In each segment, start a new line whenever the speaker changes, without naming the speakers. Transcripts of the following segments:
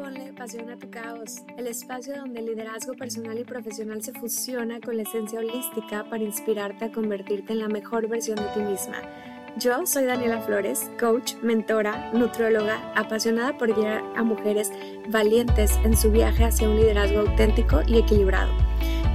Ponle Pasión a tu Caos, el espacio donde el liderazgo personal y profesional se fusiona con la esencia holística para inspirarte a convertirte en la mejor versión de ti misma. Yo soy Daniela Flores, coach, mentora, nutrióloga, apasionada por guiar a mujeres valientes en su viaje hacia un liderazgo auténtico y equilibrado.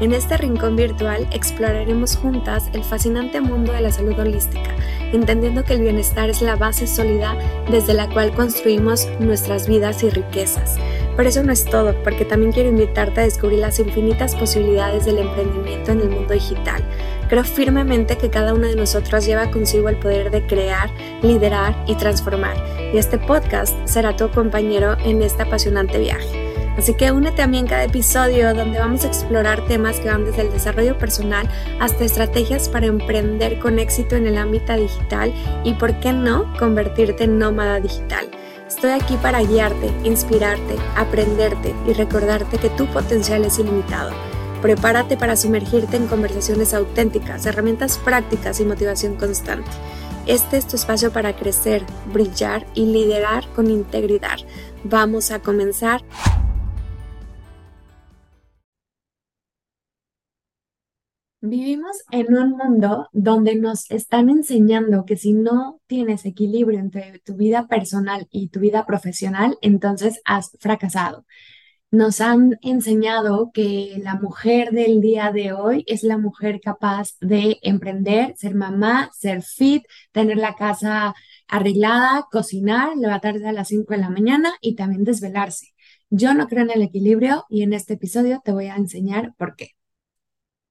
En este rincón virtual exploraremos juntas el fascinante mundo de la salud holística, entendiendo que el bienestar es la base sólida desde la cual construimos nuestras vidas y riquezas. Pero eso no es todo, porque también quiero invitarte a descubrir las infinitas posibilidades del emprendimiento en el mundo digital. Creo firmemente que cada uno de nosotros lleva consigo el poder de crear, liderar y transformar, y este podcast será tu compañero en este apasionante viaje. Así que únete a mí en cada episodio donde vamos a explorar temas que van desde el desarrollo personal hasta estrategias para emprender con éxito en el ámbito digital y, por qué no, convertirte en nómada digital. Estoy aquí para guiarte, inspirarte, aprenderte y recordarte que tu potencial es ilimitado. Prepárate para sumergirte en conversaciones auténticas, herramientas prácticas y motivación constante. Este es tu espacio para crecer, brillar y liderar con integridad. Vamos a comenzar. Vivimos en un mundo donde nos están enseñando que si no tienes equilibrio entre tu vida personal y tu vida profesional, entonces has fracasado. Nos han enseñado que la mujer del día de hoy es la mujer capaz de emprender, ser mamá, ser fit, tener la casa arreglada, cocinar, levantarse a las 5 de la mañana y también desvelarse. Yo no creo en el equilibrio y en este episodio te voy a enseñar por qué.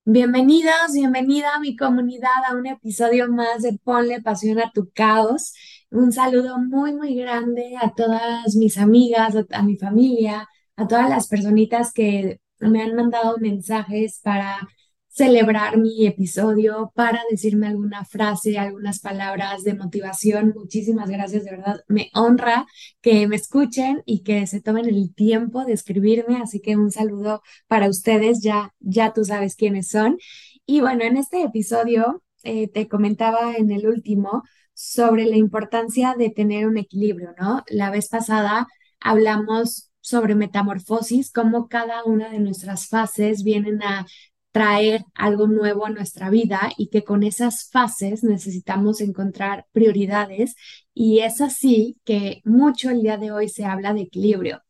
Bienvenidos, bienvenida a mi comunidad a un episodio más de Ponle Pasión a tu Caos. Un saludo muy, muy grande a todas mis amigas, a, mi familia, a todas las personitas que me han mandado mensajes para celebrar mi episodio, para decirme alguna frase, algunas palabras de motivación. Muchísimas gracias, de verdad. Me honra que me escuchen y que se tomen el tiempo de escribirme, así que un saludo para ustedes, ya, ya tú sabes quiénes son. Y bueno, en este episodio eh, te comentaba en el último sobre la importancia de tener un equilibrio, ¿no? La vez pasada hablamos sobre metamorfosis, cómo cada una de nuestras fases vienen a traer algo nuevo a nuestra vida y que con esas fases necesitamos encontrar prioridades y es así que mucho el día de hoy se habla de equilibrio.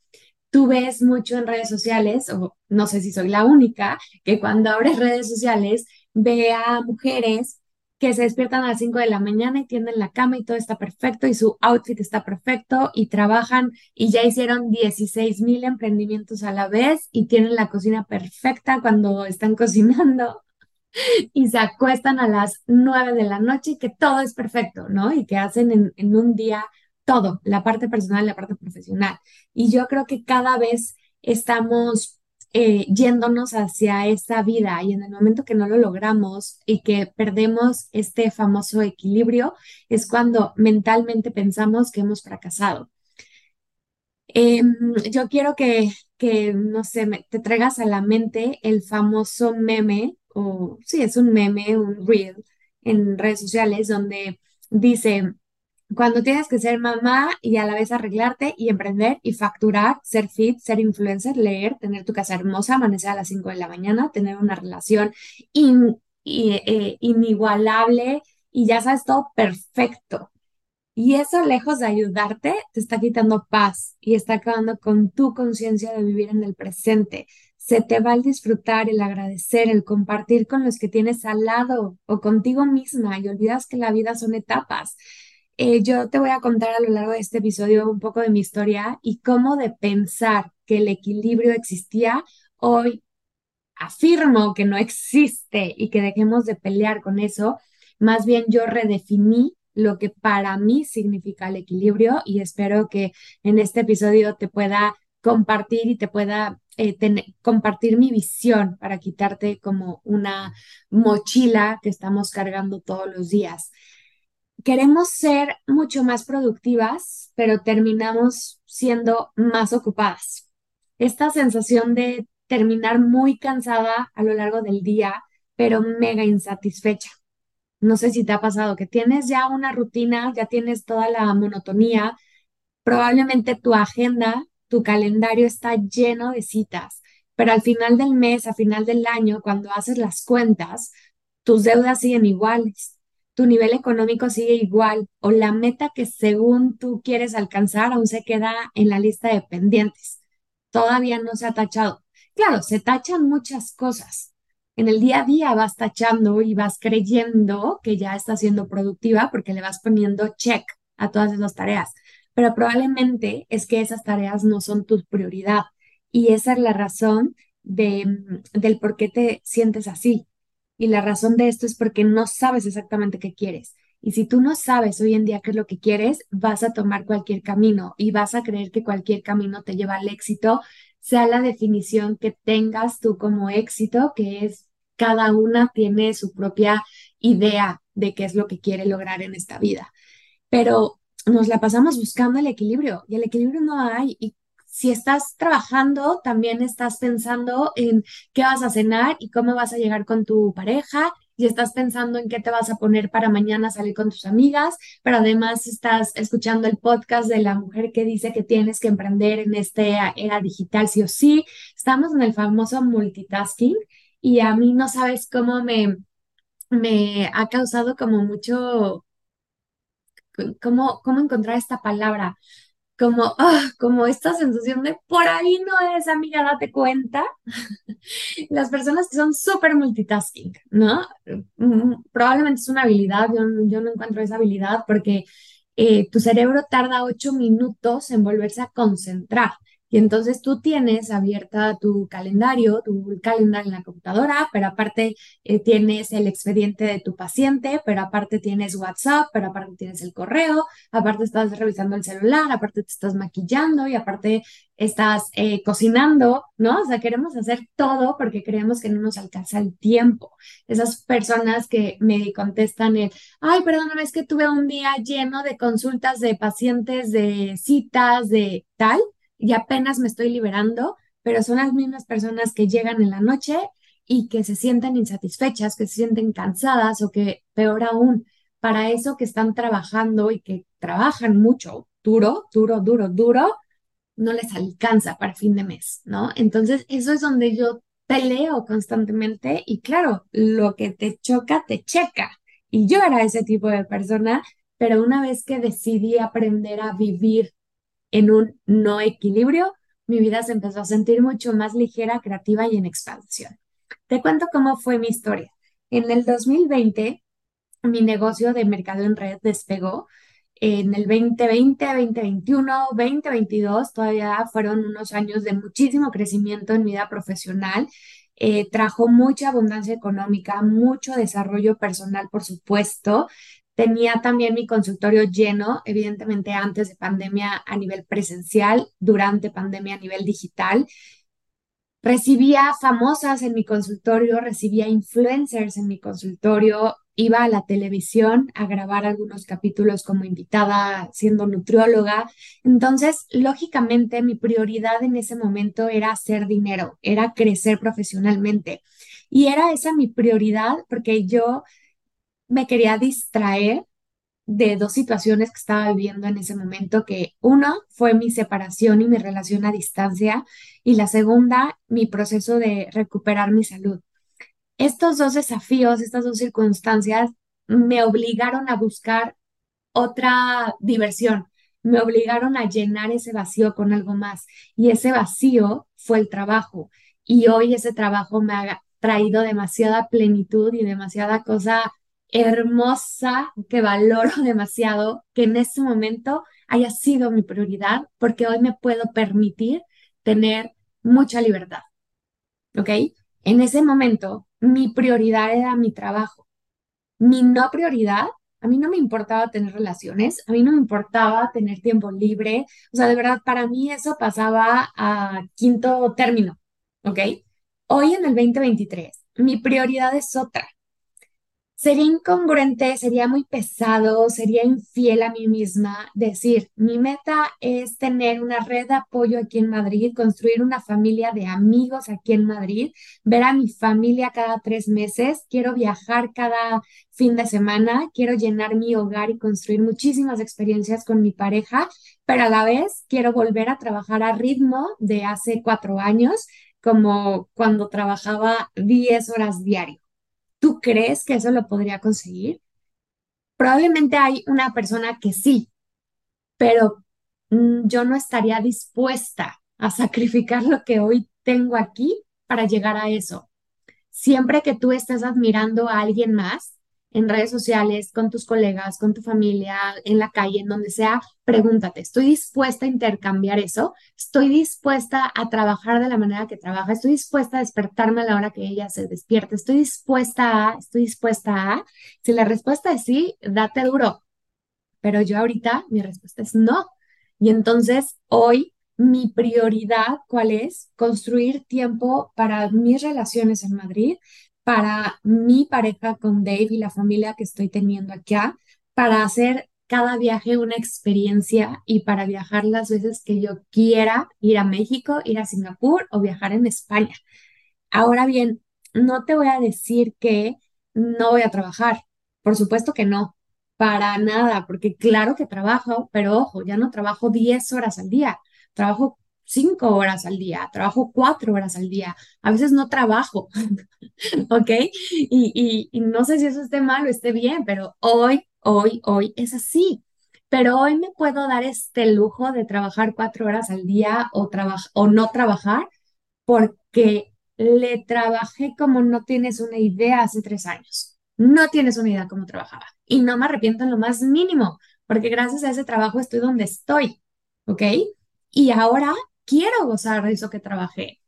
Tú ves mucho en redes sociales, o no sé si soy la única, que cuando abres redes sociales ve a mujeres que se despiertan a las 5 de la mañana y tienden la cama y todo está perfecto y su outfit está perfecto y trabajan y ya hicieron 16 mil emprendimientos a la vez y tienen la cocina perfecta cuando están cocinando y se acuestan a las 9 de la noche y que todo es perfecto, ¿no? Y que hacen en, en un día todo, la parte personal la parte profesional. Y yo creo que cada vez estamos eh, yéndonos hacia esa vida y en el momento que no lo logramos y que perdemos este famoso equilibrio es cuando mentalmente pensamos que hemos fracasado. Em, yo quiero que, que no sé, te traigas a la mente el famoso meme, o sí, es un meme, un reel en redes sociales donde dice, cuando tienes que ser mamá y a la vez arreglarte y emprender y facturar, ser fit, ser influencer, leer, tener tu casa hermosa, amanecer a las 5 de la mañana, tener una relación eh, inigualable y ya sabes todo perfecto. Y eso, lejos de ayudarte, te está quitando paz y está acabando con tu conciencia de vivir en el presente. Se te va el disfrutar, el agradecer, el compartir con los que tienes al lado o contigo misma y olvidas que la vida son etapas. Eh, yo te voy a contar a lo largo de este episodio un poco de mi historia y cómo de pensar que el equilibrio existía, hoy afirmo que no existe y que dejemos de pelear con eso. Más bien yo redefiní lo que para mí significa el equilibrio y espero que en este episodio te pueda compartir y te pueda eh, compartir mi visión para quitarte como una mochila que estamos cargando todos los días queremos ser mucho más productivas, pero terminamos siendo más ocupadas. Esta sensación de terminar muy cansada a lo largo del día, pero mega insatisfecha. No sé si te ha pasado que tienes ya una rutina, ya tienes toda la monotonía, probablemente tu agenda tu calendario está lleno de citas, pero al final del mes, a final del año, cuando haces las cuentas, tus deudas siguen iguales, tu nivel económico sigue igual o la meta que según tú quieres alcanzar aún se queda en la lista de pendientes. Todavía no se ha tachado. Claro, se tachan muchas cosas. En el día a día vas tachando y vas creyendo que ya estás siendo productiva porque le vas poniendo check a todas esas tareas, pero probablemente es que esas tareas no son tu prioridad y esa es la razón de, del por qué te sientes así. Y la razón de esto es porque no sabes exactamente qué quieres. Y si tú no sabes hoy en día qué es lo que quieres, vas a tomar cualquier camino y vas a creer que cualquier camino te lleva al éxito, sea la definición que tengas tú como éxito, que es cada una tiene su propia idea de qué es lo que quiere lograr en esta vida. Pero nos la pasamos buscando el equilibrio y el equilibrio no hay. Si estás trabajando, también estás pensando en qué vas a cenar y cómo vas a llegar con tu pareja. Y estás pensando en qué te vas a poner para mañana salir con tus amigas, pero además estás escuchando el podcast de la mujer que dice que tienes que emprender en esta era digital sí o sí. Estamos en el famoso multitasking y a mí no sabes cómo me, ha causado como mucho, cómo, cómo encontrar esta palabra como, ah, como esta sensación de por ahí no es, amiga, date cuenta. Las personas que son súper multitasking, ¿no? Mm, probablemente es una habilidad, yo, yo no encuentro esa habilidad porque eh, tu cerebro tarda ocho minutos en volverse a concentrar. Y entonces tú tienes abierta tu calendario, tu calendario en la computadora, pero aparte eh, tienes el expediente de tu paciente, pero aparte tienes WhatsApp, pero aparte tienes el correo, aparte estás revisando el celular, aparte te estás maquillando y aparte estás eh, cocinando, ¿no? O sea, queremos hacer todo porque creemos que no nos alcanza el tiempo. Esas personas que me contestan el, ay, perdóname, es que tuve un día lleno de consultas de pacientes, de citas, de tal y apenas me estoy liberando, pero son las mismas personas que llegan en la noche y que se sienten insatisfechas, que se sienten cansadas o que, peor aún, para eso que están trabajando y que trabajan mucho, duro, duro, duro, duro, no les alcanza para fin de mes, ¿no? Entonces, eso es donde yo peleo constantemente y claro, lo que te choca, te checa. Y yo era ese tipo de persona, pero una vez que decidí aprender a vivir en un no equilibrio, mi vida se empezó a sentir mucho más ligera, creativa y en expansión. Te cuento cómo fue mi historia. En el 2020, mi negocio de mercado en red despegó. En el 2020, 2021, 2022 todavía fueron unos años de muchísimo crecimiento en mi vida profesional. Eh, trajo mucha abundancia económica, mucho desarrollo personal, por supuesto, Tenía también mi consultorio lleno, evidentemente antes de pandemia a nivel presencial, durante pandemia a nivel digital. Recibía famosas en mi consultorio, recibía influencers en mi consultorio, iba a la televisión a grabar algunos capítulos como invitada siendo nutrióloga. Entonces, lógicamente, mi prioridad en ese momento era hacer dinero, era crecer profesionalmente. Y era esa mi prioridad porque yo me quería distraer de dos situaciones que estaba viviendo en ese momento, que uno fue mi separación y mi relación a distancia y la segunda, mi proceso de recuperar mi salud. Estos dos desafíos, estas dos circunstancias me obligaron a buscar otra diversión, me obligaron a llenar ese vacío con algo más y ese vacío fue el trabajo y hoy ese trabajo me ha traído demasiada plenitud y demasiada cosa hermosa que valoro demasiado que en este momento haya sido mi prioridad porque hoy me puedo permitir tener mucha libertad. ¿Ok? En ese momento mi prioridad era mi trabajo. Mi no prioridad, a mí no me importaba tener relaciones, a mí no me importaba tener tiempo libre. O sea, de verdad, para mí eso pasaba a quinto término. ¿Ok? Hoy en el 2023, mi prioridad es otra Sería incongruente, sería muy pesado, sería infiel a mí misma decir, mi meta es tener una red de apoyo aquí en Madrid, construir una familia de amigos aquí en Madrid, ver a mi familia cada tres meses, quiero viajar cada fin de semana, quiero llenar mi hogar y construir muchísimas experiencias con mi pareja, pero a la vez quiero volver a trabajar a ritmo de hace cuatro años, como cuando trabajaba 10 horas diario. ¿Tú crees que eso lo podría conseguir? Probablemente hay una persona que sí, pero mm, yo no estaría dispuesta a sacrificar lo que hoy tengo aquí para llegar a eso. Siempre que tú estés admirando a alguien más, en redes sociales, con tus colegas, con tu familia, en la calle, en donde sea, pregúntate, ¿estoy dispuesta a intercambiar eso? ¿Estoy dispuesta a trabajar de la manera que trabaja? ¿Estoy dispuesta a despertarme a la hora que ella se despierte? ¿Estoy dispuesta a? ¿Estoy dispuesta a? Si la respuesta es sí, date duro. Pero yo ahorita mi respuesta es no. Y entonces hoy mi prioridad, ¿cuál es? Construir tiempo para mis relaciones en Madrid, para mi pareja con Dave y la familia que estoy teniendo acá, para hacer cada viaje una experiencia y para viajar las veces que yo quiera, ir a México, ir a Singapur o viajar en España. Ahora bien, no te voy a decir que no voy a trabajar. Por supuesto que no, para nada, porque claro que trabajo, pero ojo, ya no trabajo 10 horas al día, trabajo cinco horas al día, trabajo cuatro horas al día, a veces no trabajo, ¿ok? Y, y, no sé si eso esté mal o esté bien, pero hoy, hoy, hoy es así. Pero hoy me puedo dar este lujo de trabajar cuatro horas al día o, o no trabajar porque le trabajé como no tienes una idea hace tres años. No tienes una idea cómo trabajaba. Y no me arrepiento en lo más mínimo, porque gracias a ese trabajo estoy donde estoy, ¿ok? Y ahora quiero gozar de eso que trabajé,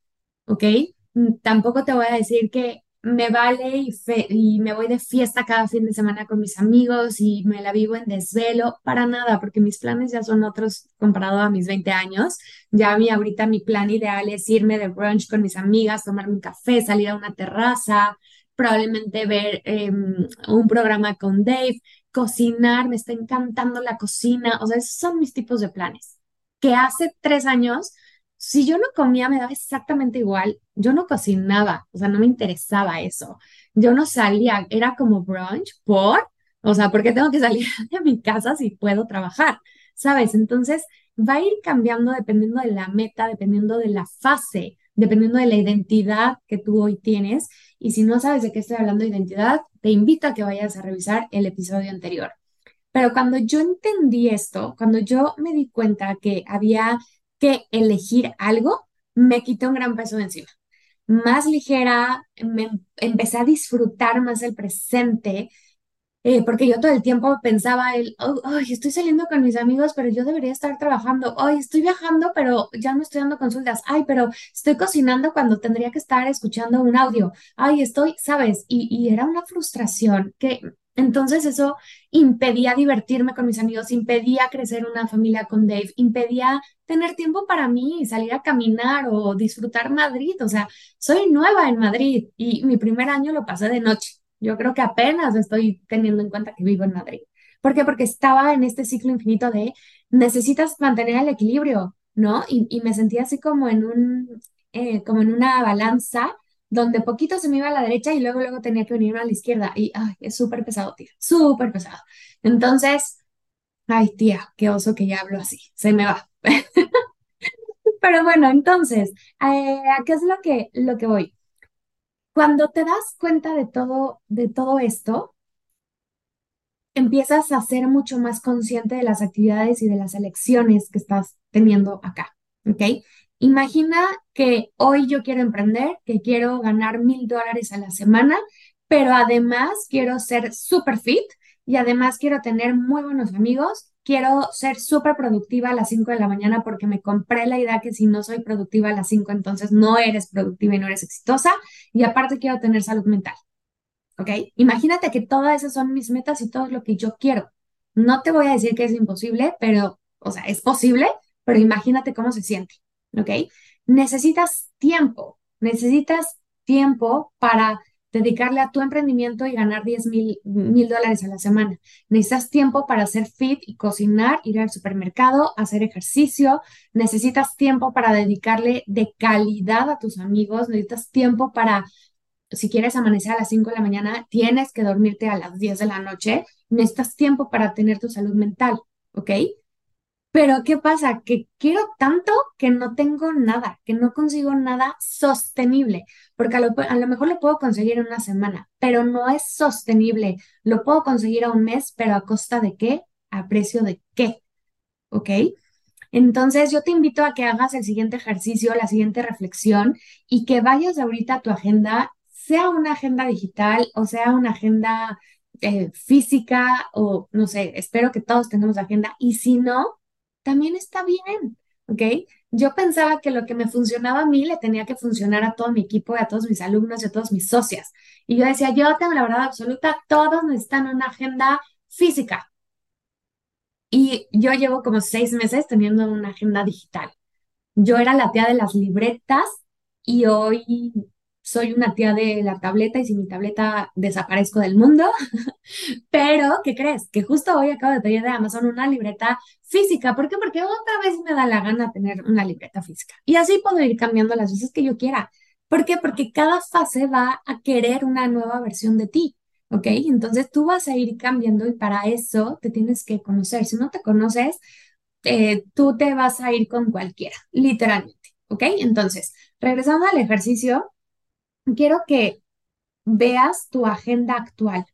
¿ok? Mm, tampoco te voy a decir que me vale y, y, me voy de fiesta cada fin de semana con mis amigos y me la vivo en desvelo, para nada, porque mis planes ya son otros comparado a mis 20 años. Ya a mí ahorita mi plan ideal es irme de brunch con mis amigas, tomarme un café, salir a una terraza, probablemente ver em, un programa con Dave, cocinar, me está encantando la cocina, o sea, esos son mis tipos de planes. Que hace tres años si yo no comía, me daba exactamente igual. Yo no cocinaba, o sea, no me interesaba eso. Yo no salía, era como brunch por, o sea, ¿por qué tengo que salir de mi casa si puedo trabajar? ¿Sabes? Entonces, va a ir cambiando dependiendo de la meta, dependiendo de la fase, dependiendo de la identidad que tú hoy tienes. Y si no sabes de qué estoy hablando de identidad, te invito a que vayas a revisar el episodio anterior. Pero cuando yo entendí esto, cuando yo me di cuenta que había que elegir algo, me quité un gran peso de encima. Más ligera, me empecé a disfrutar más el presente, eh, porque yo todo el tiempo pensaba, el, oh, estoy saliendo con mis amigos, pero yo debería estar trabajando. Hoy estoy viajando, pero ya no estoy dando consultas. Ay, pero estoy cocinando cuando tendría que estar escuchando un audio. Ay, estoy, ¿sabes? Y, y era una frustración que entonces eso impedía divertirme con mis amigos, impedía crecer una familia con Dave, impedía tener tiempo para mí, salir a caminar o disfrutar Madrid. O sea, soy nueva en Madrid y mi primer año lo pasé de noche. Yo creo que apenas estoy teniendo en cuenta que vivo en Madrid. ¿Por qué? Porque estaba en este ciclo infinito de necesitas mantener el equilibrio, ¿no? Y, me sentía así como en un, eh, como en una balanza donde poquito se me iba a la derecha y luego, luego tenía que venirme a la izquierda. Y ay, es súper pesado, tía, súper pesado. Entonces, ay, tía, qué oso que ya hablo así, se me va. Pero bueno, entonces, eh, ¿a qué es lo que, lo que voy? Cuando te das cuenta de todo, de todo esto, empiezas a ser mucho más consciente de las actividades y de las elecciones que estás teniendo acá, ¿ok? Imagina que hoy yo quiero emprender, que quiero ganar mil dólares a la semana, pero además quiero ser super fit y además quiero tener muy buenos amigos. Quiero ser súper productiva a las 5 de la mañana porque me compré la idea que si no soy productiva a las 5, entonces no eres productiva y no eres exitosa. Y aparte quiero tener salud mental. ¿Ok? Imagínate que todas esas son mis metas y todo lo que yo quiero. No te voy a decir que es imposible, pero, o sea, es posible, pero imagínate cómo se siente. ¿Ok? Necesitas tiempo, necesitas tiempo para dedicarle a tu emprendimiento y ganar 10 mil, dólares a la semana. Necesitas tiempo para hacer fit y cocinar, ir al supermercado, hacer ejercicio. Necesitas tiempo para dedicarle de calidad a tus amigos. Necesitas tiempo para, si quieres amanecer a las 5 de la mañana, tienes que dormirte a las 10 de la noche. Necesitas tiempo para tener tu salud mental, ¿ok? Pero ¿qué pasa? Que quiero tanto que no tengo nada, que no consigo nada sostenible, porque a lo, mejor lo puedo conseguir en una semana, pero no es sostenible. Lo puedo conseguir a un mes, pero a costa de qué? A precio de qué. ¿Ok? Entonces yo te invito a que hagas el siguiente ejercicio, la siguiente reflexión y que vayas ahorita a tu agenda, sea una agenda digital o sea una agenda eh, física o no sé, espero que todos tengamos agenda y si no, también está bien, ¿ok? Yo pensaba que lo que me funcionaba a mí le tenía que funcionar a todo mi equipo, a todos mis alumnos y a todos mis socias. Y yo decía, yo tengo la verdad absoluta, todos necesitan una agenda física. Y yo llevo como seis meses teniendo una agenda digital. Yo era la tía de las libretas y hoy soy una tía de la tableta y sin mi tableta desaparezco del mundo. Pero, ¿qué crees? Que justo hoy acabo de pedir de Amazon una libreta física. ¿Por qué? Porque otra vez me da la gana tener una libreta física. Y así puedo ir cambiando las veces que yo quiera. ¿Por qué? Porque cada fase va a querer una nueva versión de ti. ¿Ok? Entonces tú vas a ir cambiando y para eso te tienes que conocer. Si no te conoces, eh, tú te vas a ir con cualquiera, literalmente. ¿Ok? Entonces, regresando al ejercicio, quiero que veas tu agenda actual.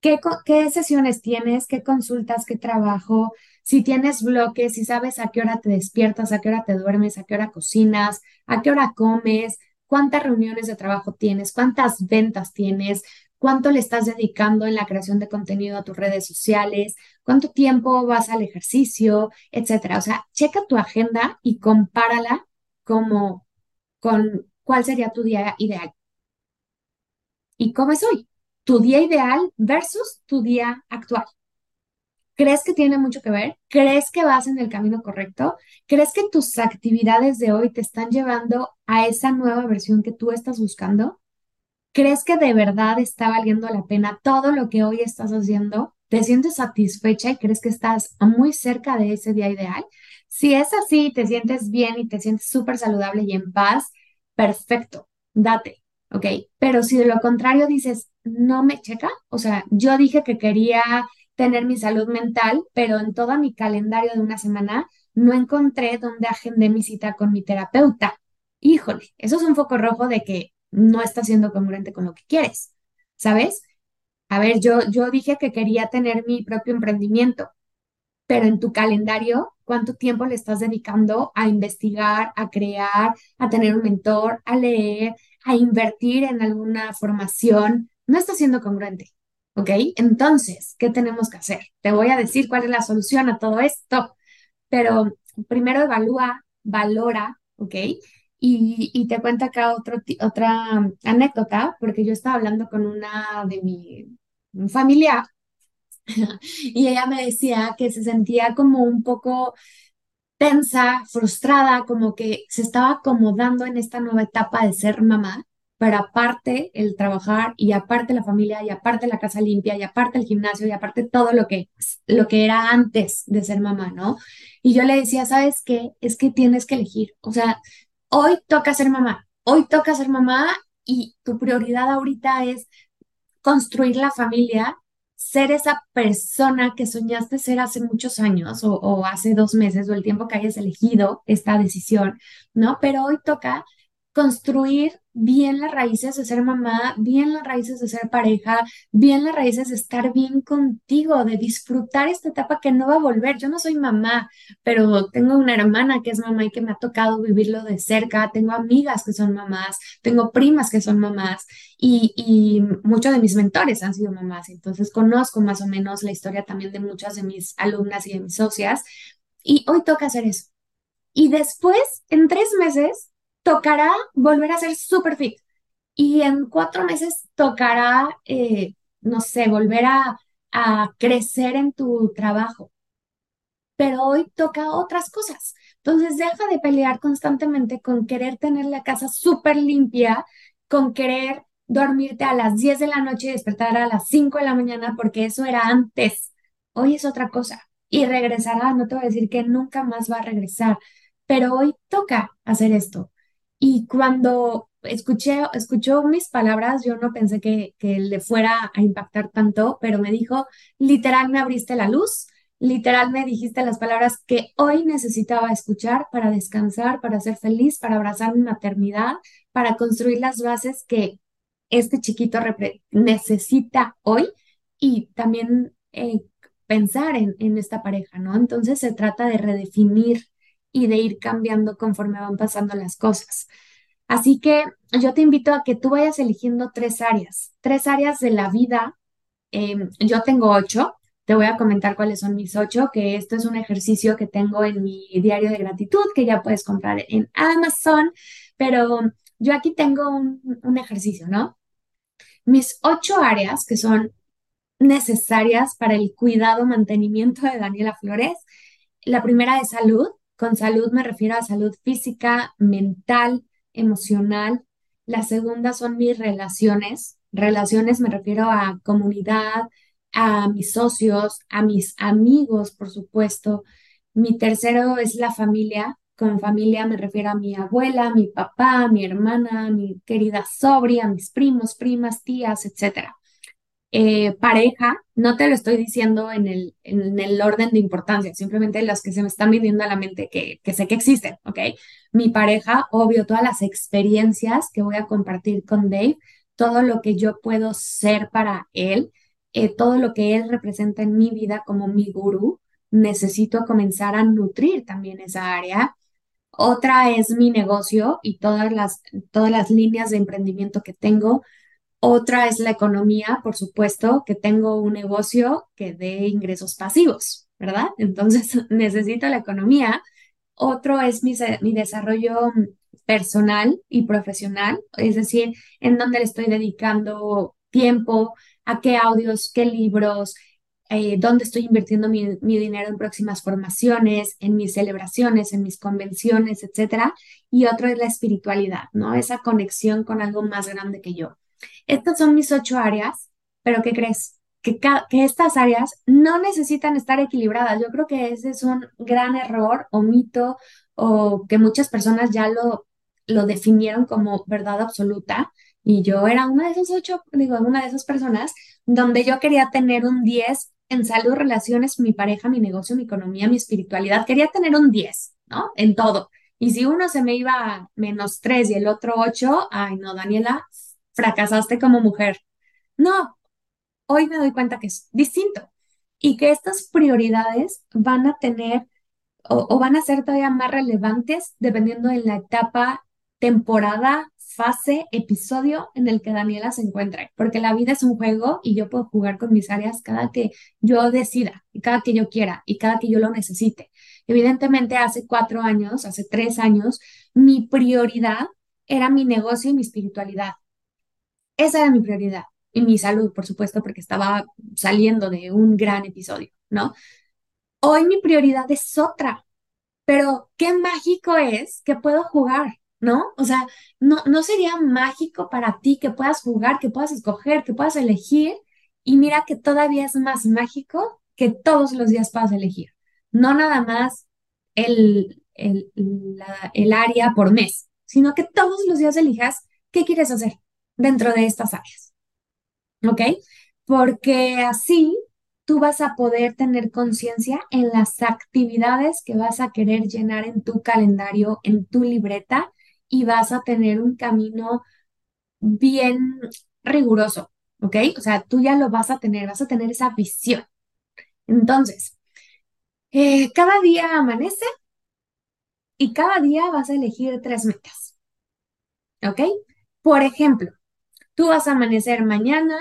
¿Qué, ¿Qué, sesiones tienes? ¿Qué consultas? ¿Qué trabajo? Si tienes bloques, si sabes a qué hora te despiertas, a qué hora te duermes, a qué hora cocinas, a qué hora comes, cuántas reuniones de trabajo tienes, cuántas ventas tienes, cuánto le estás dedicando en la creación de contenido a tus redes sociales, cuánto tiempo vas al ejercicio, etcétera. O sea, checa tu agenda y compárala como con ¿cuál sería tu día ideal? ¿Y cómo es hoy? Tu día ideal versus tu día actual. ¿Crees que tiene mucho que ver? ¿Crees que vas en el camino correcto? ¿Crees que tus actividades de hoy te están llevando a esa nueva versión que tú estás buscando? ¿Crees que de verdad está valiendo la pena todo lo que hoy estás haciendo? ¿Te sientes satisfecha y crees que estás muy cerca de ese día ideal? Si es así, te sientes bien y te sientes súper saludable y en paz, perfecto, date, ¿ok? Pero si de lo contrario dices, no me checa, o sea, yo dije que quería tener mi salud mental, pero en todo mi calendario de una semana no encontré dónde agendé mi cita con mi terapeuta. Híjole, eso es un foco rojo de que no está siendo congruente con lo que quieres, ¿sabes? A ver, yo, yo dije que quería tener mi propio emprendimiento, pero en tu calendario, ¿cuánto tiempo le estás dedicando a investigar, a crear, a tener un mentor, a leer, a invertir en alguna formación? No está siendo congruente, ¿ok? Entonces, ¿qué tenemos que hacer? Te voy a decir cuál es la solución a todo esto, pero primero evalúa, valora, ¿ok? Y, te cuento acá otra anécdota, porque yo estaba hablando con una de mi familia y ella me decía que se sentía como un poco tensa, frustrada, como que se estaba acomodando en esta nueva etapa de ser mamá, pero aparte el trabajar y aparte la familia y aparte la casa limpia y aparte el gimnasio y aparte todo lo que, lo que era antes de ser mamá, ¿no? Y yo le decía, ¿sabes qué? Es que tienes que elegir, o sea, hoy toca ser mamá, hoy toca ser mamá y tu prioridad ahorita es construir la familia ser esa persona que soñaste ser hace muchos años o, hace dos meses o el tiempo que hayas elegido esta decisión, ¿no? Pero hoy toca construir bien las raíces de ser mamá, bien las raíces de ser pareja, bien las raíces de estar bien contigo, de disfrutar esta etapa que no va a volver. Yo no soy mamá, pero tengo una hermana que es mamá y que me ha tocado vivirlo de cerca, tengo amigas que son mamás, tengo primas que son mamás y, muchos de mis mentores han sido mamás, entonces conozco más o menos la historia también de muchas de mis alumnas y de mis socias y hoy toca hacer eso. Y después, en tres meses, tocará volver a ser super fit. Y en cuatro meses tocará, eh, no sé, volver a, a crecer en tu trabajo. Pero hoy toca otras cosas. Entonces deja de pelear constantemente con querer tener la casa súper limpia, con querer dormirte a las 10 de la noche y despertar a las 5 de la mañana porque eso era antes. Hoy es otra cosa y regresará, no te voy a decir que nunca más va a regresar, pero hoy toca hacer esto. Y cuando escuché, escuchó mis palabras, yo no pensé que, que le fuera a impactar tanto, pero me dijo, literal me abriste la luz, literal me dijiste las palabras que hoy necesitaba escuchar para descansar, para ser feliz, para abrazar mi maternidad, para construir las bases que este chiquito necesita hoy y también eh, pensar en, en esta pareja, ¿no? Entonces se trata de redefinir y de ir cambiando conforme van pasando las cosas. Así que yo te invito a que tú vayas eligiendo tres áreas, tres áreas de la vida. Em, yo tengo ocho, te voy a comentar cuáles son mis ocho, que esto es un ejercicio que tengo en mi diario de gratitud que ya puedes comprar en Amazon, pero yo aquí tengo un, ejercicio, ¿no? Mis ocho áreas que son necesarias para el cuidado, mantenimiento de Daniela Flores. La primera es salud. Con salud me refiero a salud física, mental, emocional. La segunda son mis relaciones. Relaciones me refiero a comunidad, a mis socios, a mis amigos, por supuesto. Mi tercero es la familia. Con familia me refiero a mi abuela, mi papá, mi hermana, mi querida sobria, mis primos, primas, tías, etcétera. Eh, pareja, no te lo estoy diciendo en el, en el orden de importancia, simplemente los que se me están viniendo a la mente que, que sé que existen, ¿ok? Mi pareja, obvio, todas las experiencias que voy a compartir con Dave, todo lo que yo puedo ser para él, eh, todo lo que él representa en mi vida como mi gurú, necesito comenzar a nutrir también esa área. Otra es mi negocio y todas las, todas las líneas de emprendimiento que tengo otra es la economía, por supuesto, que tengo un negocio que dé ingresos pasivos, ¿verdad? Entonces necesito la economía. Otro es mi, desarrollo personal y profesional, es decir, en dónde le estoy dedicando tiempo, a qué audios, qué libros, eh, dónde estoy invirtiendo mi, mi, dinero en próximas formaciones, en mis celebraciones, en mis convenciones, etcétera. Y otro es la espiritualidad, ¿no? Esa conexión con algo más grande que yo. Estas son mis ocho áreas, pero ¿qué crees? Que, estas áreas no necesitan estar equilibradas. Yo creo que ese es un gran error o mito o que muchas personas ya lo, lo definieron como verdad absoluta. Y yo era una de esas ocho, digo, una de esas personas donde yo quería tener un 10 en salud, relaciones, mi pareja, mi negocio, mi economía, mi espiritualidad. Quería tener un 10, ¿no? En todo. Y si uno se me iba menos 3 y el otro 8, ay no, Daniela, fracasaste como mujer. No, hoy me doy cuenta que es distinto y que estas prioridades van a tener o, van a ser todavía más relevantes dependiendo de la etapa, temporada, fase, episodio en el que Daniela se encuentre, porque la vida es un juego y yo puedo jugar con mis áreas cada que yo decida y cada que yo quiera y cada que yo lo necesite. Evidentemente, hace cuatro años, hace tres años, mi prioridad era mi negocio y mi espiritualidad. Esa era mi prioridad. Y mi salud, por supuesto, porque estaba saliendo de un gran episodio, ¿no? Hoy mi prioridad es otra, pero qué mágico es que puedo jugar, ¿no? O sea, no, no sería mágico para ti que puedas jugar, que puedas escoger, que puedas elegir. Y mira que todavía es más mágico que todos los días puedas elegir. No nada más el, el, el área por mes, sino que todos los días elijas qué quieres hacer dentro de estas áreas. ¿Ok? Porque así tú vas a poder tener conciencia en las actividades que vas a querer llenar en tu calendario, en tu libreta, y vas a tener un camino bien riguroso, ¿ok? O sea, tú ya lo vas a tener, vas a tener esa visión. Entonces, eh, cada día amanece y cada día vas a elegir tres metas, ¿ok? Por ejemplo, Tú vas a amanecer mañana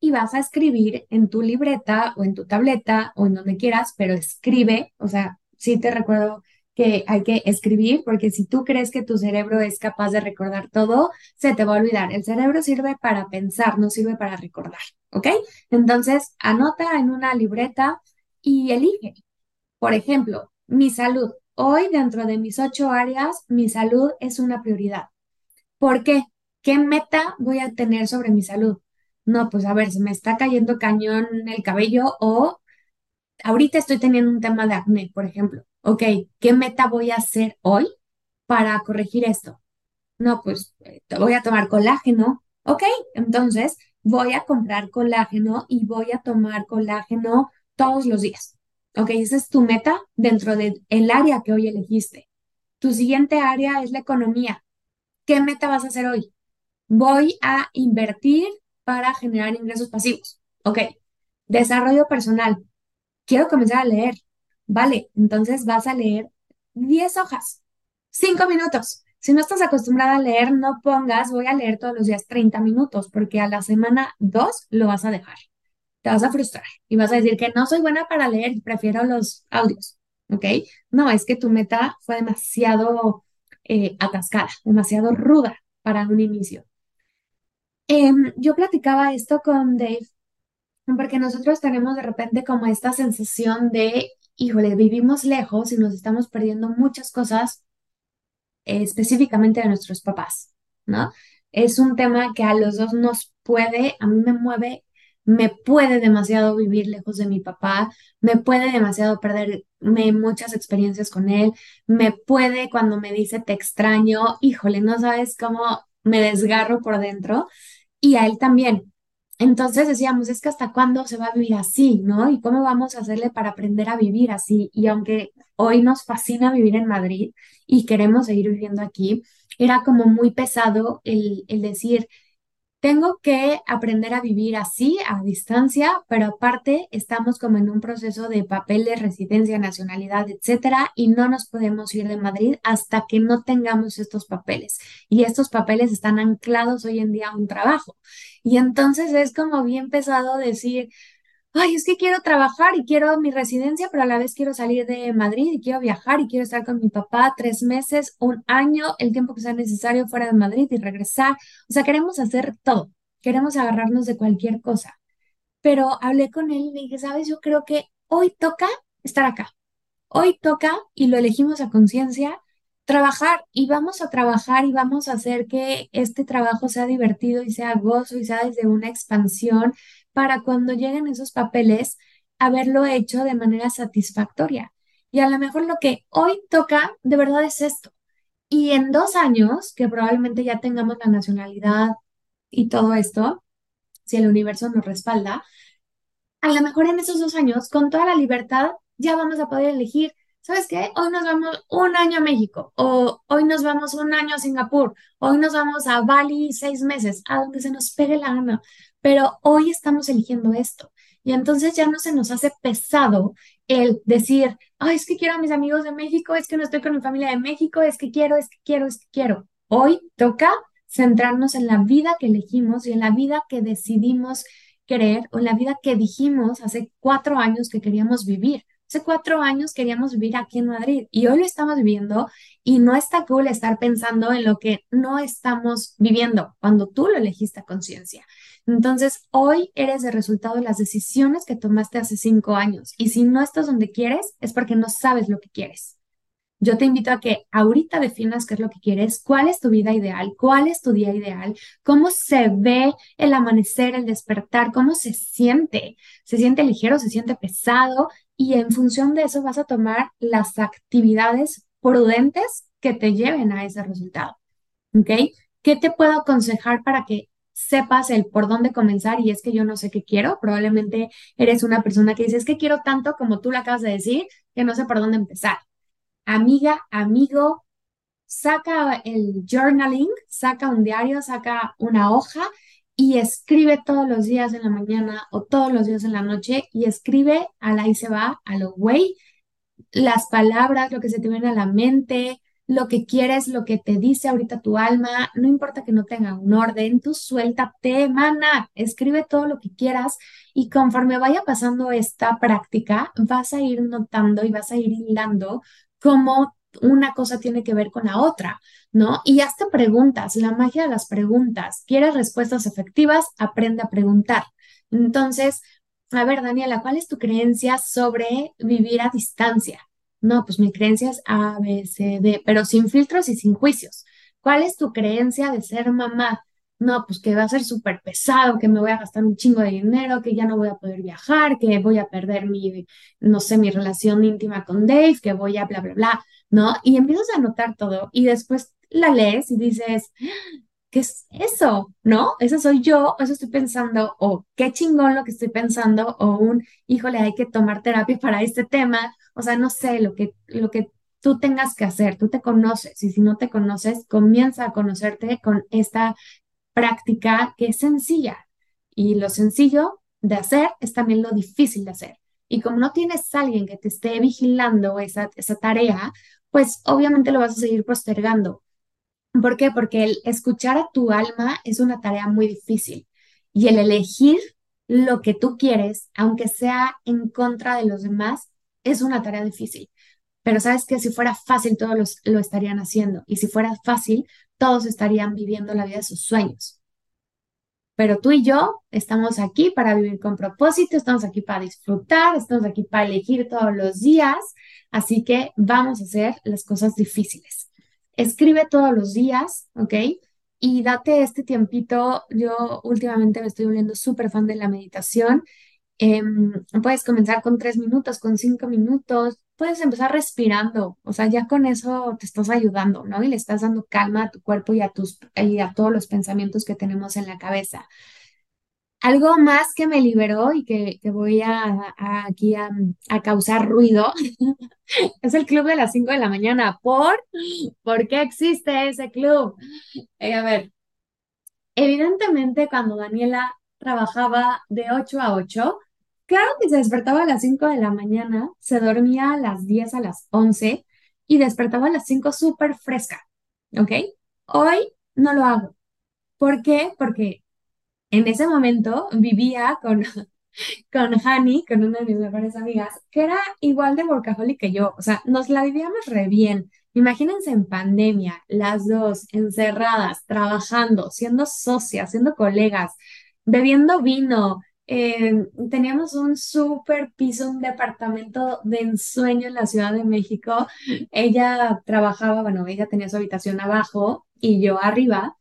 y vas a escribir en tu libreta o en tu tableta o en donde quieras, pero escribe, o sea, sí te recuerdo que hay que escribir, porque si tú crees que tu cerebro es capaz de recordar todo, se te va a olvidar. El cerebro sirve para pensar, no sirve para recordar, ¿ok? Entonces, anota en una libreta y elige. Por ejemplo, mi salud. Hoy, dentro de mis ocho áreas, mi salud es una prioridad. ¿Por qué? ¿Qué meta voy a tener sobre mi salud? No, pues a ver, se me está cayendo cañón el cabello o ahorita estoy teniendo un tema de acné, por ejemplo. Ok, ¿qué meta voy a hacer hoy para corregir esto? No, pues eh, voy a tomar colágeno. Ok, entonces voy a comprar colágeno y voy a tomar colágeno todos los días. Ok, esa es tu meta dentro del área que hoy elegiste. Tu siguiente área es la economía. ¿Qué meta vas a hacer hoy? Voy a invertir para generar ingresos pasivos. Ok, desarrollo personal. Quiero comenzar a leer. Vale, entonces vas a leer 10 hojas, 5 minutos. Si no estás acostumbrada a leer, no pongas, voy a leer todos los días 30 minutos, porque a la semana 2 lo vas a dejar. Te vas a frustrar y vas a decir que no soy buena para leer, prefiero los audios. ¿Ok? No, es que tu meta fue demasiado eh, atascada, demasiado ruda para un inicio. Em, yo platicaba esto con Dave porque nosotros tenemos de repente como esta sensación de, híjole, vivimos lejos y nos estamos perdiendo muchas cosas eh, específicamente de nuestros papás, ¿no? Es un tema que a los dos nos puede, a mí me mueve, me puede demasiado vivir lejos de mi papá, me puede demasiado perderme muchas experiencias con él, me puede cuando me dice te extraño, híjole, no sabes cómo me desgarro por dentro y a él también. Entonces decíamos, es que hasta cuándo se va a vivir así, ¿no? ¿Y cómo vamos a hacerle para aprender a vivir así? Y aunque hoy nos fascina vivir en Madrid y queremos seguir viviendo aquí, era como muy pesado el, el decir, tengo que aprender a vivir así, a distancia, pero aparte estamos como en un proceso de papel de residencia, nacionalidad, etcétera, y no nos podemos ir de Madrid hasta que no tengamos estos papeles. Y estos papeles están anclados hoy en día a un trabajo. Y entonces es como bien pesado decir, ay, es que quiero trabajar y quiero mi residencia, pero a la vez quiero salir de Madrid y quiero viajar y quiero estar con mi papá tres meses, un año, el tiempo que sea necesario fuera de Madrid y regresar. O sea, queremos hacer todo, queremos agarrarnos de cualquier cosa. Pero hablé con él y le dije, sabes, yo creo que hoy toca estar acá. Hoy toca, y lo elegimos a conciencia, trabajar y vamos a trabajar y vamos a hacer que este trabajo sea divertido y sea gozo y sea desde una expansión para cuando lleguen esos papeles, haberlo hecho de manera satisfactoria. Y a lo mejor lo que hoy toca de verdad es esto. Y en dos años, que probablemente ya tengamos la nacionalidad y todo esto, si el universo nos respalda, a lo mejor en esos dos años, con toda la libertad, ya vamos a poder elegir ¿sabes qué? Hoy nos vamos un año a México, o hoy nos vamos un año a Singapur, hoy nos vamos a Bali seis meses, a donde se nos pegue la gana, pero hoy estamos eligiendo esto. Y entonces ya no se nos hace pesado el decir, ay, es que quiero a mis amigos de México, es que no estoy con mi familia de México, es que quiero, es que quiero, es que quiero. Hoy toca centrarnos en la vida que elegimos y en la vida que decidimos querer o en la vida que dijimos hace cuatro años que queríamos vivir. Hace cuatro años queríamos vivir aquí en Madrid y hoy lo estamos viviendo y no está cool estar pensando en lo que no estamos viviendo cuando tú lo elegiste a conciencia. Entonces, hoy eres el resultado de las decisiones que tomaste hace cinco años y si no estás donde quieres es porque no sabes lo que quieres. Yo te invito a que ahorita definas qué es lo que quieres, cuál es tu vida ideal, cuál es tu día ideal, cómo se ve el amanecer, el despertar, cómo se siente. ¿Se siente ligero, se siente pesado? Y en función de eso vas a tomar las actividades prudentes que te lleven a ese resultado. ¿Ok? ¿Qué te puedo aconsejar para que sepas el por dónde comenzar y es que yo no sé qué quiero. Probablemente eres una persona que dice, es que quiero tanto como tú lo acabas de decir, que no sé por dónde empezar amiga, amigo, saca el journaling, saca un diario, saca una hoja y escribe todos los días en la mañana o todos los días en la noche y escribe a la se va, a lo las palabras, lo que se te viene a la mente, lo que quieres, lo que te dice ahorita tu alma, no importa que no tenga un orden, tú suéltate, mana, escribe todo lo que quieras y conforme vaya pasando esta práctica, vas a ir notando y vas a ir hilando cómo una cosa tiene que ver con la otra, ¿no? Y hazte preguntas, la magia de las preguntas. ¿Quieres respuestas efectivas? Aprende a preguntar. Entonces, a ver, Daniela, ¿cuál es tu creencia sobre vivir a distancia? No, pues mi creencia es A, B, C, D, pero sin filtros y sin juicios. ¿Cuál es tu creencia de ser mamá? No, pues que va a ser súper pesado, que me voy a gastar un chingo de dinero, que ya no voy a poder viajar, que voy a perder mi, no sé, mi relación íntima con Dave, que voy a bla, bla, bla, ¿no? Y empiezas a anotar todo y después la lees y dices, ¿qué es eso? ¿No? Eso soy yo, eso estoy pensando, o qué chingón lo que estoy pensando, o un, híjole, hay que tomar terapia para este tema, o sea, no sé, lo que, lo que tú tengas que hacer, tú te conoces y si no te conoces, comienza a conocerte con esta práctica que es sencilla y lo sencillo de hacer es también lo difícil de hacer. Y como no tienes alguien que te esté vigilando esa, esa tarea, pues obviamente lo vas a seguir postergando. ¿Por qué? Porque el escuchar a tu alma es una tarea muy difícil y el elegir lo que tú quieres, aunque sea en contra de los demás, es una tarea difícil. Pero sabes que si fuera fácil, todos lo estarían haciendo. Y si fuera fácil, todos estarían viviendo la vida de sus sueños. Pero tú y yo estamos aquí para vivir con propósito, estamos aquí para disfrutar, estamos aquí para elegir todos los días. Así que vamos a hacer las cosas difíciles. Escribe todos los días, ¿ok? Y date este tiempito. Yo últimamente me estoy volviendo súper fan de la meditación. Em, puedes comenzar con tres minutos, con cinco minutos, puedes empezar respirando, o sea, ya con eso te estás ayudando, ¿no? Y le estás dando calma a tu cuerpo y a, tus, y a todos los pensamientos que tenemos en la cabeza. Algo más que me liberó y que, voy a, aquí a, causar ruido es el club de las 5 de la mañana. ¿Por? ¿Por qué existe ese club? Eh, a ver, evidentemente cuando Daniela trabajaba de 8 a 8, Claro que se despertaba a las 5 de la mañana, se dormía a las 10, a las 11 y despertaba a las 5 súper fresca, ¿ok? Hoy no lo hago. ¿Por qué? Porque en ese momento vivía con, con Hani, con una de mis mejores amigas, que era igual de workaholic que yo, o sea, nos la vivíamos re bien. Imagínense en pandemia, las dos encerradas, trabajando, siendo socias, siendo colegas, bebiendo vino, eh, teníamos un súper piso, un departamento de ensueño en la Ciudad de México. Ella trabajaba, bueno, ella tenía su habitación abajo y yo arriba.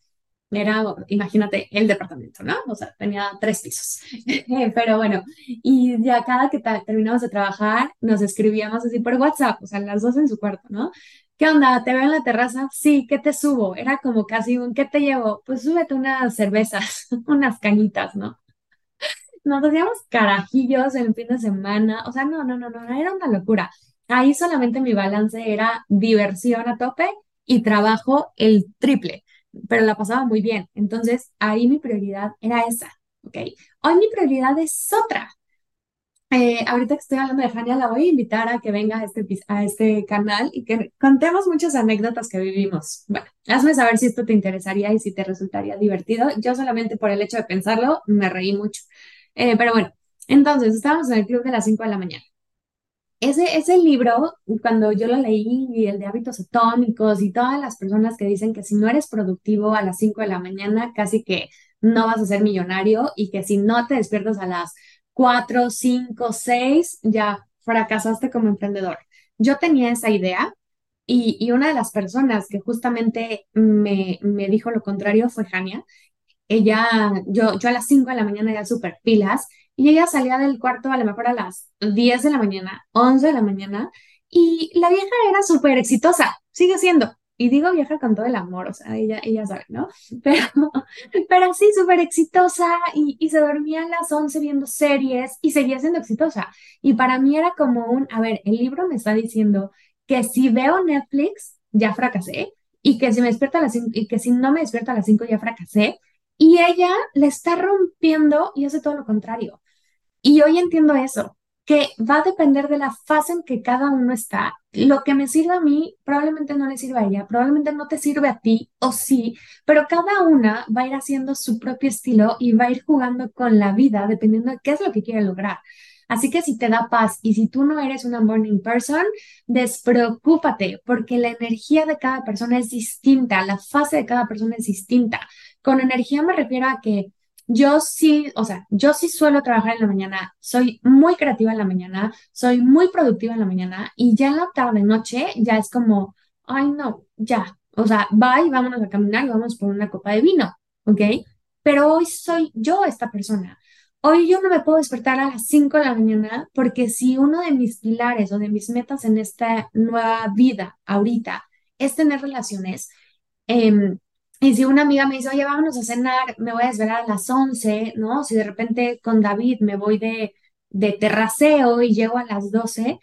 Era, imagínate, el departamento, ¿no? O sea, tenía tres pisos. Pero bueno, y ya cada que terminamos de trabajar, nos escribíamos así por WhatsApp, o sea, las dos en su cuarto, ¿no? ¿Qué onda? ¿Te veo en la terraza? Sí, ¿qué te subo? Era como casi un ¿qué te llevo? Pues súbete unas cervezas, unas cañitas, ¿no? Nos hacíamos carajillos el fin de semana, o sea, no, no, no, no, era una locura. Ahí solamente mi balance era diversión a tope y trabajo el triple, pero la pasaba muy bien. Entonces, ahí mi prioridad era esa, ¿ok? Hoy mi prioridad es otra. Eh, ahorita que estoy hablando de Jania, la voy a invitar a que venga a este, a este canal y que contemos muchas anécdotas que vivimos. Bueno, hazme saber si esto te interesaría y si te resultaría divertido. Yo solamente por el hecho de pensarlo me reí mucho. Eh, pero bueno, entonces estábamos en el club de las 5 de la mañana. Ese, ese libro, cuando yo lo leí, y el de hábitos atómicos y todas las personas que dicen que si no eres productivo a las 5 de la mañana, casi que no vas a ser millonario y que si no te despiertas a las 4, 5, 6, ya fracasaste como emprendedor. Yo tenía esa idea y, y una de las personas que justamente me, me dijo lo contrario fue Jania ella, yo, yo a las 5 de la mañana ya súper pilas, y ella salía del cuarto a lo mejor a las 10 de la mañana, 11 de la mañana, y la vieja era súper exitosa, sigue siendo. Y digo vieja con todo el amor, o sea, ella, ella sabe, ¿no? Pero, pero sí, súper exitosa y, y se dormía a las 11 viendo series y seguía siendo exitosa. Y para mí era como un, a ver, el libro me está diciendo que si veo Netflix, ya fracasé, y que si me despierta a las 5, y que si no me despierta a las 5 ya fracasé, y ella le está rompiendo y hace todo lo contrario. Y hoy entiendo eso, que va a depender de la fase en que cada uno está. Lo que me sirve a mí probablemente no le sirva a ella, probablemente no te sirve a ti o sí, pero cada una va a ir haciendo su propio estilo y va a ir jugando con la vida dependiendo de qué es lo que quiere lograr. Así que si te da paz y si tú no eres una morning person, despreocúpate porque la energía de cada persona es distinta, la fase de cada persona es distinta. Con energía me refiero a que yo sí, o sea, yo sí suelo trabajar en la mañana, soy muy creativa en la mañana, soy muy productiva en la mañana y ya en la tarde, noche, ya es como, ay no, ya, o sea, bye, vámonos a caminar y vamos por una copa de vino, ¿ok? pero hoy soy yo esta persona. Hoy yo no me puedo despertar a las 5 de la mañana porque si uno de mis pilares o de mis metas en esta nueva vida ahorita es tener relaciones, em, y si una amiga me dice, oye, vámonos a cenar, me voy a desvelar a las 11, ¿no? Si de repente con David me voy de, de terraceo y llego a las 12,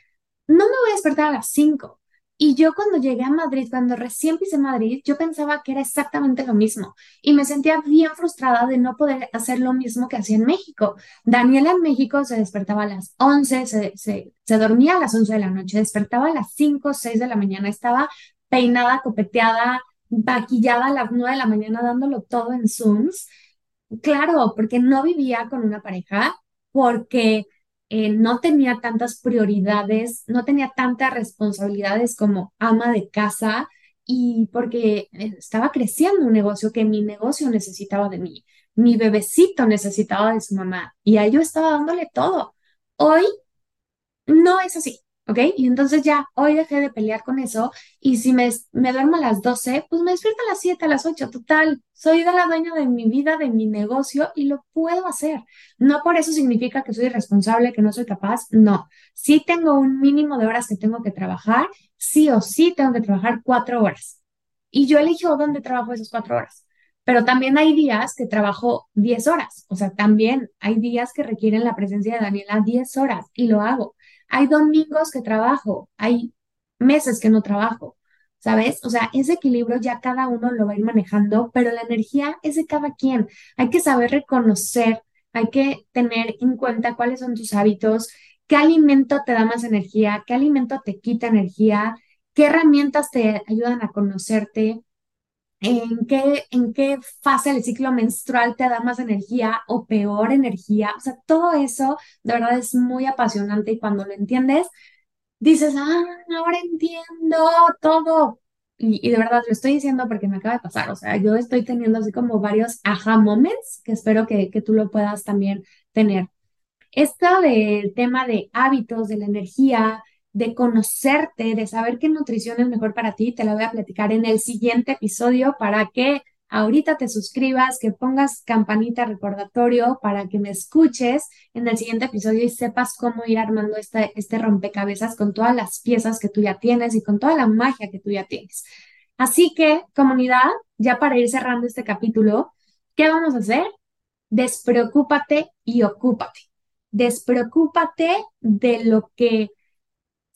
no me voy a despertar a las 5. Y yo cuando llegué a Madrid, cuando recién pisé Madrid, yo pensaba que era exactamente lo mismo y me sentía bien frustrada de no poder hacer lo mismo que hacía en México. Daniela en México se despertaba a las 11, se, se, se dormía a las 11 de la noche, despertaba a las 5, 6 de la mañana, estaba peinada, copeteada, maquillada a las 9 de la mañana dándolo todo en Zooms. Claro, porque no vivía con una pareja, porque eh, no tenía tantas prioridades, no tenía tantas responsabilidades como ama de casa y porque eh, estaba creciendo un negocio que mi negocio necesitaba de mí, mi bebecito necesitaba de su mamá y a yo estaba dándole todo. Hoy no es así. ¿Ok? Y entonces ya, hoy dejé de pelear con eso y si me, me duermo a las 12, pues me despierto a las 7, a las 8, total, soy de la dueña de mi vida, de mi negocio y lo puedo hacer. No por eso significa que soy irresponsable, que no soy capaz, no. Sí tengo un mínimo de horas que tengo que trabajar, sí o sí tengo que trabajar cuatro horas. Y yo elijo dónde trabajo esas cuatro horas. Pero también hay días que trabajo 10 horas, o sea, también hay días que requieren la presencia de Daniela 10 horas y lo hago. Hay domingos que trabajo, hay meses que no trabajo, ¿sabes? O sea, ese equilibrio ya cada uno lo va a ir manejando, pero la energía es de cada quien. Hay que saber reconocer, hay que tener en cuenta cuáles son tus hábitos, qué alimento te da más energía, qué alimento te quita energía, qué herramientas te ayudan a conocerte, en qué, en qué fase del ciclo menstrual te da más energía o peor energía. O sea, todo eso de verdad es muy apasionante y cuando lo entiendes, dices, ah, ahora entiendo todo. Y, y de verdad lo estoy diciendo porque me acaba de pasar. O sea, yo estoy teniendo así como varios aha moments que espero que, que tú lo puedas también tener. Esto del tema de hábitos, de la energía, de conocerte, de saber qué nutrición es mejor para ti, te la voy a platicar en el siguiente episodio para que ahorita te suscribas, que pongas campanita recordatorio para que me escuches en el siguiente episodio y sepas cómo ir armando este, este rompecabezas con todas las piezas que tú ya tienes y con toda la magia que tú ya tienes. Así que, comunidad, ya para ir cerrando este capítulo, ¿qué vamos a hacer? Despreocúpate y ocúpate. Despreocúpate de lo que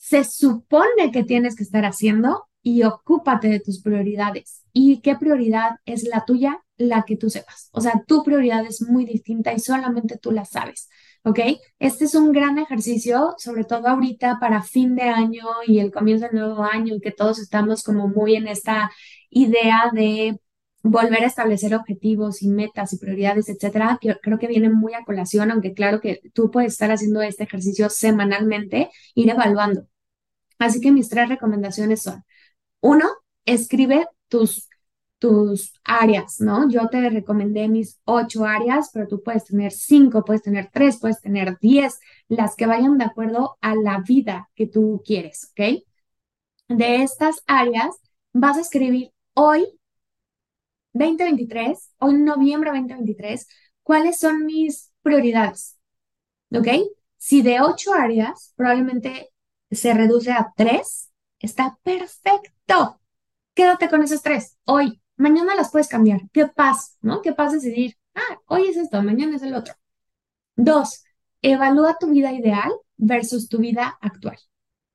se supone que tienes que estar haciendo y ocúpate de tus prioridades. ¿Y qué prioridad es la tuya? La que tú sepas. O sea, tu prioridad es muy distinta y solamente tú la sabes. ¿Ok? Este es un gran ejercicio, sobre todo ahorita para fin de año y el comienzo del nuevo año, y que todos estamos como muy en esta idea de volver a establecer objetivos y metas y prioridades, etcétera, que creo que viene muy a colación, aunque claro que tú puedes estar haciendo este ejercicio semanalmente, ir evaluando Así que mis tres recomendaciones son, uno, escribe tus, tus áreas, ¿no? Yo te recomendé mis ocho áreas, pero tú puedes tener cinco, puedes tener tres, puedes tener diez, las que vayan de acuerdo a la vida que tú quieres, ¿ok? De estas áreas vas a escribir hoy, 2023, hoy noviembre 2023, cuáles son mis prioridades, ¿ok? Si de ocho áreas, probablemente se reduce a tres, está perfecto. Quédate con esos tres hoy. Mañana las puedes cambiar. ¿Qué pasa? ¿No? ¿Qué pasa decidir? Ah, hoy es esto, mañana es el otro. Dos, evalúa tu vida ideal versus tu vida actual.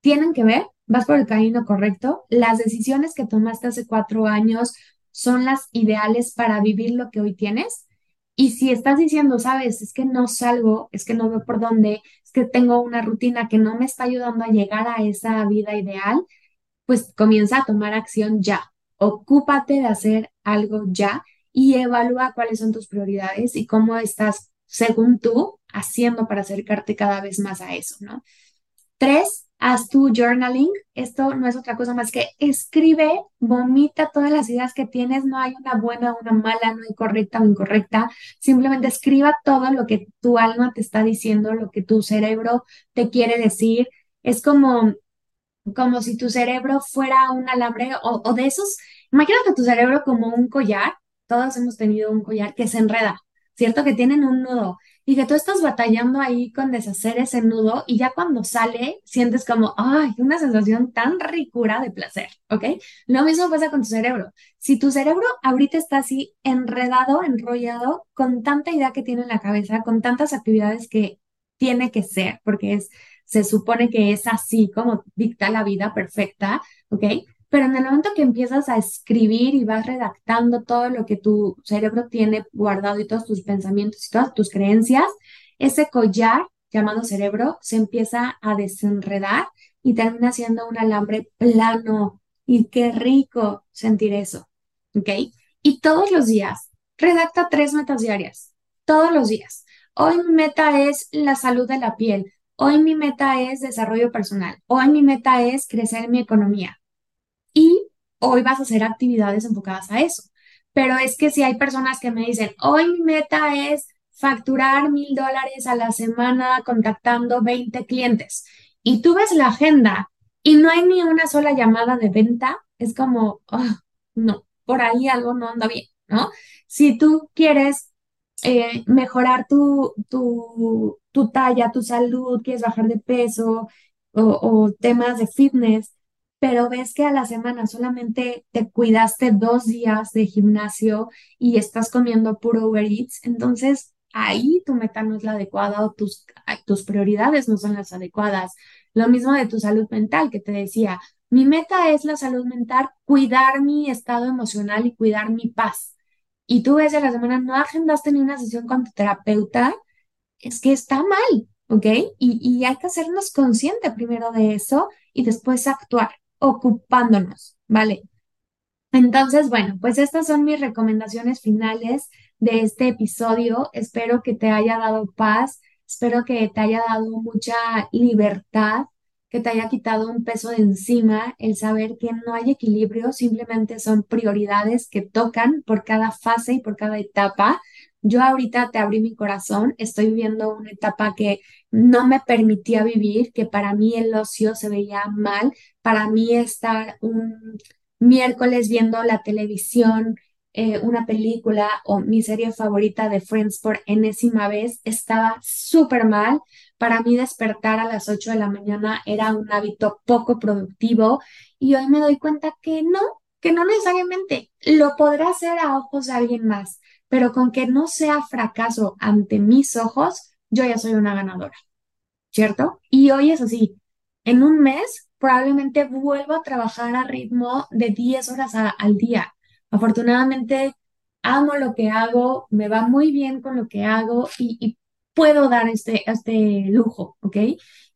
Tienen que ver, vas por el camino correcto. Las decisiones que tomaste hace cuatro años son las ideales para vivir lo que hoy tienes. Y si estás diciendo, sabes, es que no salgo, es que no veo por dónde, es que tengo una rutina que no me está ayudando a llegar a esa vida ideal, pues comienza a tomar acción ya. Ocúpate de hacer algo ya y evalúa cuáles son tus prioridades y cómo estás, según tú, haciendo para acercarte cada vez más a eso, ¿no? Tres, haz tu journaling. Esto no es otra cosa más que escribe, vomita todas las ideas que tienes. No hay una buena una mala, no hay correcta o incorrecta. Simplemente escriba todo lo que tu alma te está diciendo, lo que tu cerebro te quiere decir. Es como, como si tu cerebro fuera un alambre o, o de esos. Imagínate tu cerebro como un collar todos hemos tenido un collar que se enreda, ¿cierto? Que tienen un nudo y que tú estás batallando ahí con deshacer ese nudo y ya cuando sale sientes como, ay, una sensación tan ricura de placer, ¿ok? Lo mismo pasa con tu cerebro. Si tu cerebro ahorita está así enredado, enrollado, con tanta idea que tiene en la cabeza, con tantas actividades que tiene que ser, porque es, se supone que es así como dicta la vida perfecta, ¿ok? Pero en el momento que empiezas a escribir y vas redactando todo lo que tu cerebro tiene guardado y todos tus pensamientos y todas tus creencias, ese collar llamado cerebro se empieza a desenredar y termina siendo un alambre plano. Y qué rico sentir eso, ¿ok? Y todos los días, redacta tres metas diarias, todos los días. Hoy mi meta es la salud de la piel. Hoy mi meta es desarrollo personal. Hoy mi meta es crecer mi economía hoy vas a hacer actividades enfocadas a eso. Pero es que si hay personas que me dicen, hoy mi meta es facturar mil dólares a la semana contactando 20 clientes y tú ves la agenda y no hay ni una sola llamada de venta, es como, ah, no, por ahí algo no anda bien, ¿no? Si tú quieres eh, mejorar tu, tu, tu, talla, tu salud, quieres bajar de peso o temas de fitness, pero ves que a la semana solamente te cuidaste dos días de gimnasio y estás comiendo puro Uber Eats, entonces ahí tu meta no es la adecuada o tus, tus prioridades no son las adecuadas. Lo mismo de tu salud mental que te decía, mi meta es la salud mental, cuidar mi estado emocional y cuidar mi paz. Y tú ves a la semana no agendaste ni una sesión con tu terapeuta, es que está mal, ¿ok? Y, y hay que hacernos consciente primero de eso y después actuar ocupándonos, ¿vale? Entonces, bueno, pues estas son mis recomendaciones finales de este episodio. Espero que te haya dado paz, espero que te haya dado mucha libertad, que te haya quitado un peso de encima, el saber que no hay equilibrio, simplemente son prioridades que tocan por cada fase y por cada etapa. Yo ahorita te abrí mi corazón, estoy viviendo una etapa que no me permitía vivir, que para mí el ocio se veía mal, para mí estar un miércoles viendo la televisión, eh, una película o mi serie favorita de Friends por enésima vez estaba súper mal. Para mí despertar a las 8 de la mañana era un hábito poco productivo y hoy me doy cuenta que no, que no necesariamente. Lo podrá hacer a ojos de alguien más, pero con que no sea fracaso ante mis ojos, yo ya soy una ganadora, ¿cierto? Y hoy es así. En un mes probablemente vuelvo a trabajar a ritmo de 10 horas al día. Afortunadamente, amo lo que hago, me va muy bien con lo que hago y, puedo dar este, este lujo, ¿ok?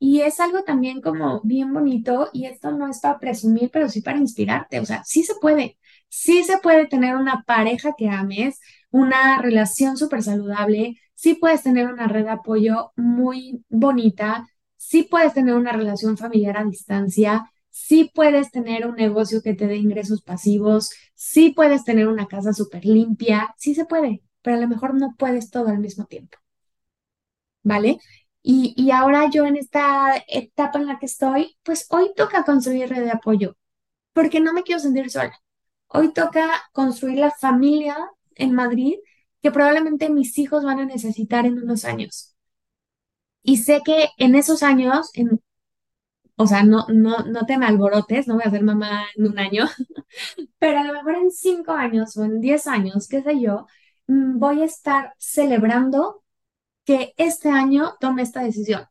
Y es algo también como bien bonito y esto no es para presumir, pero sí para inspirarte. O sea, sí se puede, sí se puede tener una pareja que ames, una relación súper saludable, sí puedes tener una red de apoyo muy bonita, sí puedes tener una relación familiar a distancia, sí puedes tener un negocio que te dé ingresos pasivos, sí puedes tener una casa súper limpia, sí se puede, pero a lo mejor no puedes todo al mismo tiempo. ¿Vale? Y, y ahora yo en esta etapa en la que estoy, pues hoy toca construir red de apoyo, porque no me quiero sentir sola. Hoy toca construir la familia en Madrid que probablemente mis hijos van a necesitar en unos años. Y sé que en esos años, en, o sea, no, no, no te me alborotes, no voy a ser mamá en un año, pero a lo mejor en cinco años o en diez años, qué sé yo, mm, voy a estar celebrando que este año tome esta decisión.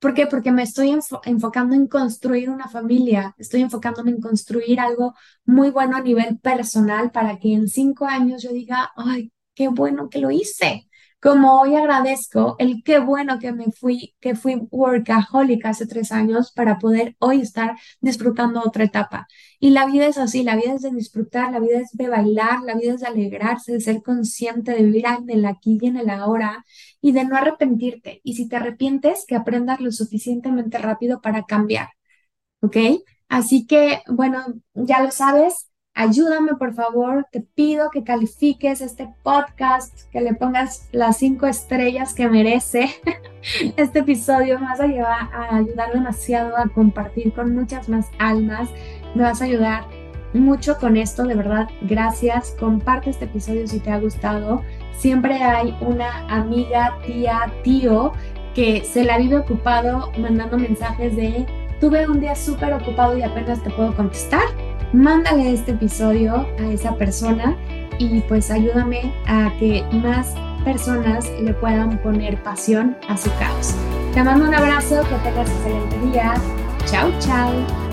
¿Por qué? Porque me estoy enfocando en construir una familia, estoy enfocándome en construir algo muy bueno a nivel personal para que en cinco años yo diga, ay, qué bueno que lo hice. Como hoy agradezco el qué bueno que me fui, que fui workaholic hace tres años para poder hoy estar disfrutando otra etapa. Y la vida es así, la vida es de disfrutar, la vida es de bailar, la vida es de alegrarse, de ser consciente, de vivir en el aquí y en el ahora y de no arrepentirte. Y si te arrepientes, que aprendas lo suficientemente rápido para cambiar. ¿Ok? Así que, bueno, ya lo sabes, ayúdame por favor, te pido que califiques este podcast, que le pongas las cinco estrellas que merece este episodio, me vas a, llevar, a ayudar demasiado a compartir con muchas más almas, me vas a ayudar mucho con esto, de verdad, gracias. Comparte este episodio si te ha gustado. Siempre hay una amiga, tía, tío que se la vive ocupado mandando mensajes de tuve un día súper ocupado y apenas te puedo contestar. Mándale este episodio a esa persona y pues ayúdame a que más personas le puedan poner pasión a su caos. Te mando un abrazo, que tengas excelente día. Chao, chao.